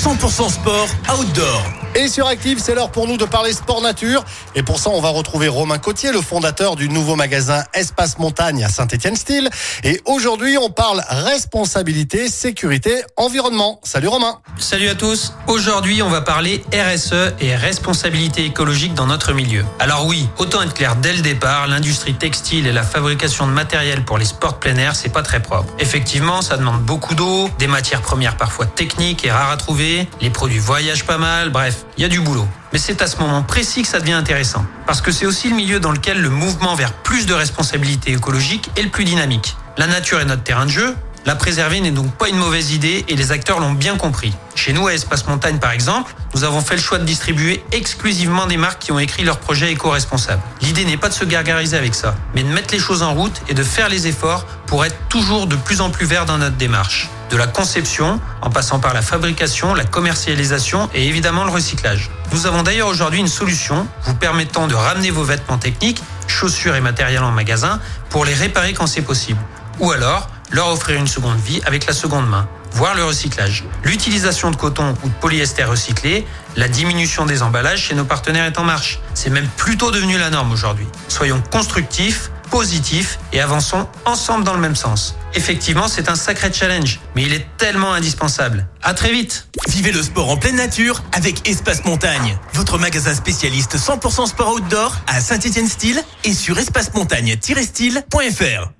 100% sport outdoor. Et sur Active, c'est l'heure pour nous de parler sport nature. Et pour ça, on va retrouver Romain Cotier, le fondateur du nouveau magasin Espace Montagne à Saint-Étienne-Style. Et aujourd'hui, on parle responsabilité, sécurité, environnement. Salut Romain. Salut à tous. Aujourd'hui, on va parler RSE et responsabilité écologique dans notre milieu. Alors oui, autant être clair dès le départ, l'industrie textile et la fabrication de matériel pour les sports de plein air, c'est pas très propre. Effectivement, ça demande beaucoup d'eau, des matières premières parfois techniques et rares à trouver, les produits voyagent pas mal, bref, il y a du boulot. Mais c'est à ce moment précis que ça devient intéressant. Parce que c'est aussi le milieu dans lequel le mouvement vers plus de responsabilité écologique est le plus dynamique. La nature est notre terrain de jeu. La préserver n'est donc pas une mauvaise idée et les acteurs l'ont bien compris. Chez nous, à Espace Montagne par exemple, nous avons fait le choix de distribuer exclusivement des marques qui ont écrit leurs projets éco-responsables. L'idée n'est pas de se gargariser avec ça, mais de mettre les choses en route et de faire les efforts pour être toujours de plus en plus vert dans notre démarche. De la conception, en passant par la fabrication, la commercialisation et évidemment le recyclage. Nous avons d'ailleurs aujourd'hui une solution vous permettant de ramener vos vêtements techniques, chaussures et matériel en magasin pour les réparer quand c'est possible. Ou alors, leur offrir une seconde vie avec la seconde main, voire le recyclage. L'utilisation de coton ou de polyester recyclé, la diminution des emballages chez nos partenaires est en marche. C'est même plutôt devenu la norme aujourd'hui. Soyons constructifs, positifs et avançons ensemble dans le même sens. Effectivement, c'est un sacré challenge, mais il est tellement indispensable. À très vite Vivez le sport en pleine nature avec Espace Montagne, votre magasin spécialiste 100% sport outdoor à Saint-Étienne-Style et sur espacemontagne-style.fr.